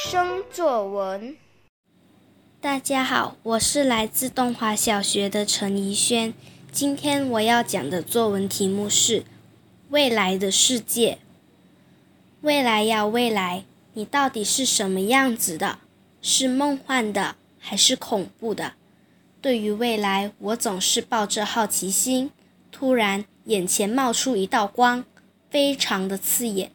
生作文。大家好，我是来自东华小学的陈怡轩。今天我要讲的作文题目是《未来的世界》。未来呀，未来，你到底是什么样子的？是梦幻的，还是恐怖的？对于未来，我总是抱着好奇心。突然，眼前冒出一道光，非常的刺眼。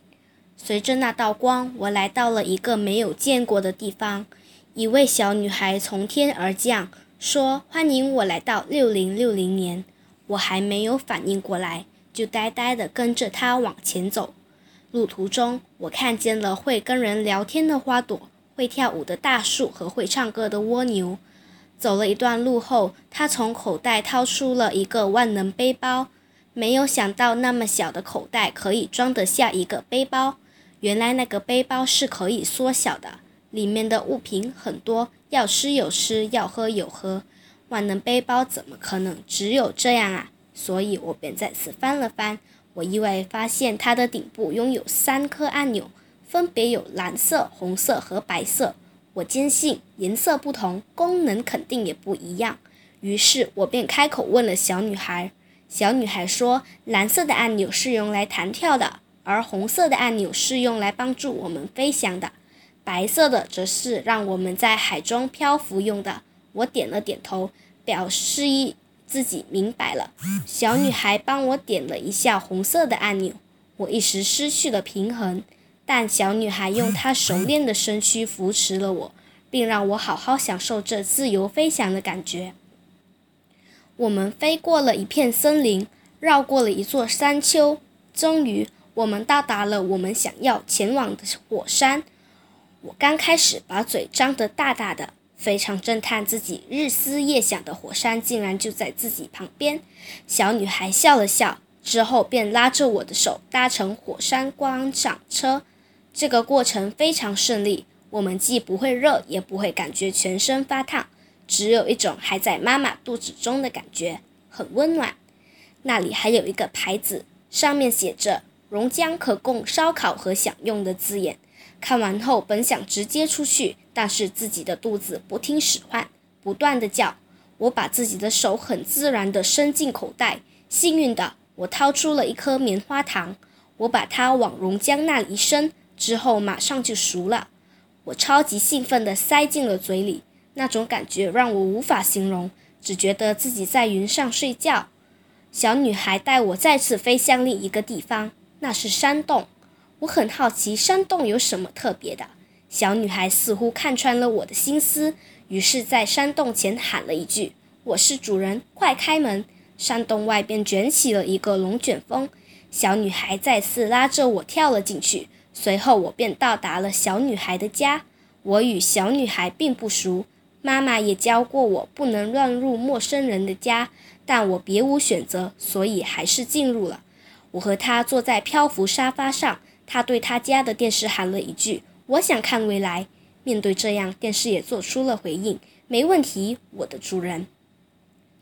随着那道光，我来到了一个没有见过的地方。一位小女孩从天而降，说：“欢迎我来到六零六零年。”我还没有反应过来，就呆呆地跟着她往前走。路途中，我看见了会跟人聊天的花朵，会跳舞的大树和会唱歌的蜗牛。走了一段路后，她从口袋掏出了一个万能背包。没有想到，那么小的口袋可以装得下一个背包。原来那个背包是可以缩小的，里面的物品很多，要吃有吃，要喝有喝。万能背包怎么可能只有这样啊？所以我便再次翻了翻，我意外发现它的顶部拥有三颗按钮，分别有蓝色、红色和白色。我坚信颜色不同，功能肯定也不一样。于是我便开口问了小女孩。小女孩说：“蓝色的按钮是用来弹跳的。”而红色的按钮是用来帮助我们飞翔的，白色的则是让我们在海中漂浮用的。我点了点头，表示意自己明白了。小女孩帮我点了一下红色的按钮，我一时失去了平衡，但小女孩用她熟练的身躯扶持了我，并让我好好享受这自由飞翔的感觉。我们飞过了一片森林，绕过了一座山丘，终于。我们到达了我们想要前往的火山。我刚开始把嘴张得大大的，非常震叹自己日思夜想的火山竟然就在自己旁边。小女孩笑了笑，之后便拉着我的手搭乘火山观赏车。这个过程非常顺利，我们既不会热，也不会感觉全身发烫，只有一种还在妈妈肚子中的感觉，很温暖。那里还有一个牌子，上面写着。榕浆可供烧烤和享用的字眼，看完后本想直接出去，但是自己的肚子不听使唤，不断的叫。我把自己的手很自然地伸进口袋，幸运的我掏出了一颗棉花糖，我把它往榕浆那里一伸，之后马上就熟了。我超级兴奋地塞进了嘴里，那种感觉让我无法形容，只觉得自己在云上睡觉。小女孩带我再次飞向另一个地方。那是山洞，我很好奇山洞有什么特别的。小女孩似乎看穿了我的心思，于是，在山洞前喊了一句：“我是主人，快开门！”山洞外便卷起了一个龙卷风，小女孩再次拉着我跳了进去。随后，我便到达了小女孩的家。我与小女孩并不熟，妈妈也教过我不能乱入陌生人的家，但我别无选择，所以还是进入了。我和他坐在漂浮沙发上，他对他家的电视喊了一句：“我想看未来。”面对这样，电视也做出了回应：“没问题，我的主人。”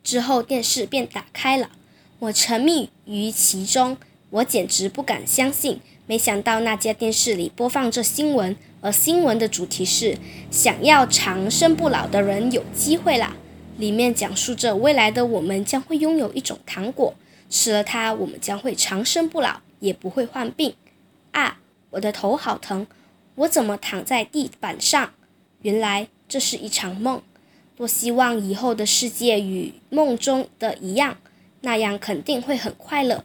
之后电视便打开了，我沉迷于其中，我简直不敢相信。没想到那家电视里播放着新闻，而新闻的主题是“想要长生不老的人有机会啦”。里面讲述着未来的我们将会拥有一种糖果。吃了它，我们将会长生不老，也不会患病。啊，我的头好疼！我怎么躺在地板上？原来这是一场梦。多希望以后的世界与梦中的一样，那样肯定会很快乐。